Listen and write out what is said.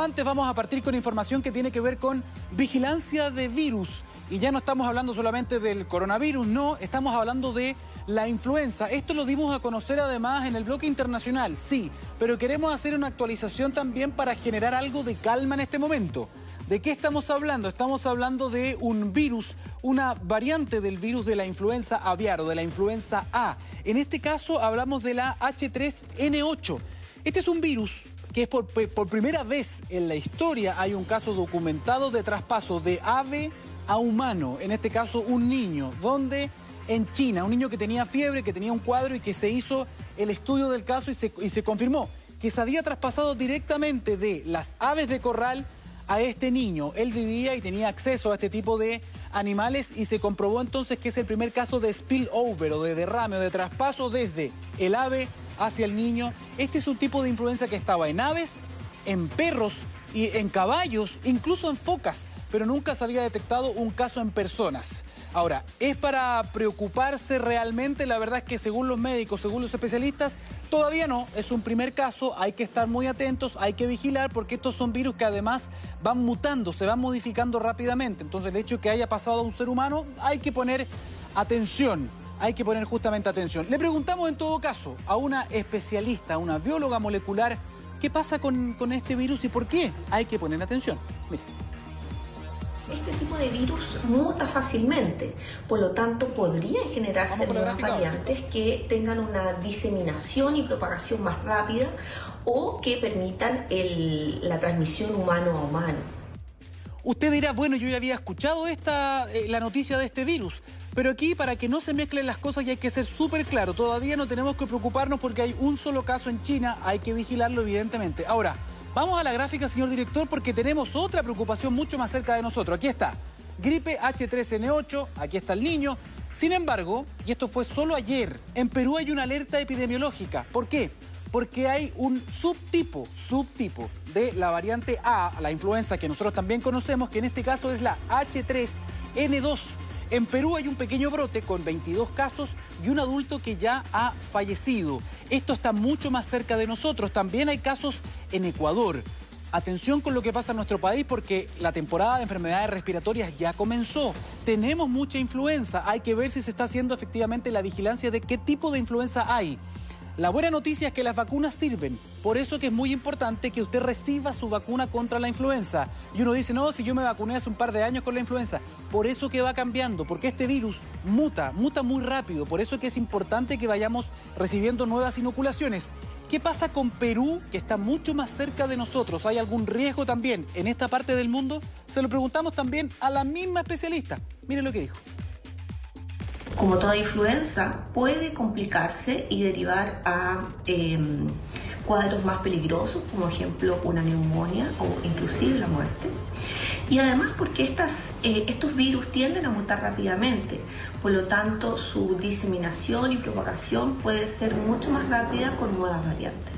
antes vamos a partir con información que tiene que ver con vigilancia de virus. Y ya no estamos hablando solamente del coronavirus, no, estamos hablando de la influenza. Esto lo dimos a conocer además en el bloque internacional, sí, pero queremos hacer una actualización también para generar algo de calma en este momento. ¿De qué estamos hablando? Estamos hablando de un virus, una variante del virus de la influenza aviar o de la influenza A. En este caso hablamos de la H3N8. Este es un virus que es por, primera vez en la historia hay un caso documentado de traspaso de ave a humano, en este caso un niño, donde en China, un niño que tenía fiebre, que tenía un cuadro y que se hizo el estudio del caso y se, y se confirmó que se había traspasado directamente de las aves de corral a este niño. Él vivía y tenía acceso a este tipo de animales y se comprobó entonces que es el primer caso de spillover o de derrame o de traspaso desde el ave hacia el niño. Este es un tipo de influenza que estaba en aves, en perros y en caballos, incluso en focas pero nunca se había detectado un caso en personas. Ahora, ¿es para preocuparse realmente? La verdad es que según los médicos, según los especialistas, todavía no. Es un primer caso, hay que estar muy atentos, hay que vigilar porque estos son virus que además van mutando, se van modificando rápidamente. Entonces el hecho de que haya pasado a un ser humano, hay que poner atención. Hay que poner justamente atención. Le preguntamos en todo caso a una especialista, a una bióloga molecular, qué pasa con, con este virus y por qué hay que poner atención. Este tipo de virus muta fácilmente, por lo tanto podrían generarse nuevas variantes que tengan una diseminación y propagación más rápida o que permitan la transmisión humano a humano. Usted dirá, bueno, yo ya había escuchado esta, eh, la noticia de este virus, pero aquí para que no se mezclen las cosas y hay que ser súper claro, todavía no tenemos que preocuparnos porque hay un solo caso en China, hay que vigilarlo evidentemente. Ahora, Vamos a la gráfica, señor director, porque tenemos otra preocupación mucho más cerca de nosotros. Aquí está, gripe H3N8, aquí está el niño. Sin embargo, y esto fue solo ayer, en Perú hay una alerta epidemiológica. ¿Por qué? Porque hay un subtipo, subtipo de la variante A, la influenza que nosotros también conocemos, que en este caso es la H3N2. En Perú hay un pequeño brote con 22 casos y un adulto que ya ha fallecido. Esto está mucho más cerca de nosotros. También hay casos en Ecuador. Atención con lo que pasa en nuestro país porque la temporada de enfermedades respiratorias ya comenzó. Tenemos mucha influenza. Hay que ver si se está haciendo efectivamente la vigilancia de qué tipo de influenza hay. La buena noticia es que las vacunas sirven. Por eso que es muy importante que usted reciba su vacuna contra la influenza. Y uno dice, no, si yo me vacuné hace un par de años con la influenza. Por eso que va cambiando, porque este virus muta, muta muy rápido. Por eso que es importante que vayamos recibiendo nuevas inoculaciones. ¿Qué pasa con Perú, que está mucho más cerca de nosotros? ¿Hay algún riesgo también en esta parte del mundo? Se lo preguntamos también a la misma especialista. Miren lo que dijo como toda influenza, puede complicarse y derivar a em, cuadros más peligrosos, como ejemplo una neumonía o inclusive la muerte. Y además porque eh, estos virus tienden a mutar rápidamente, por lo tanto su diseminación y propagación puede ser mucho más rápida con nuevas variantes.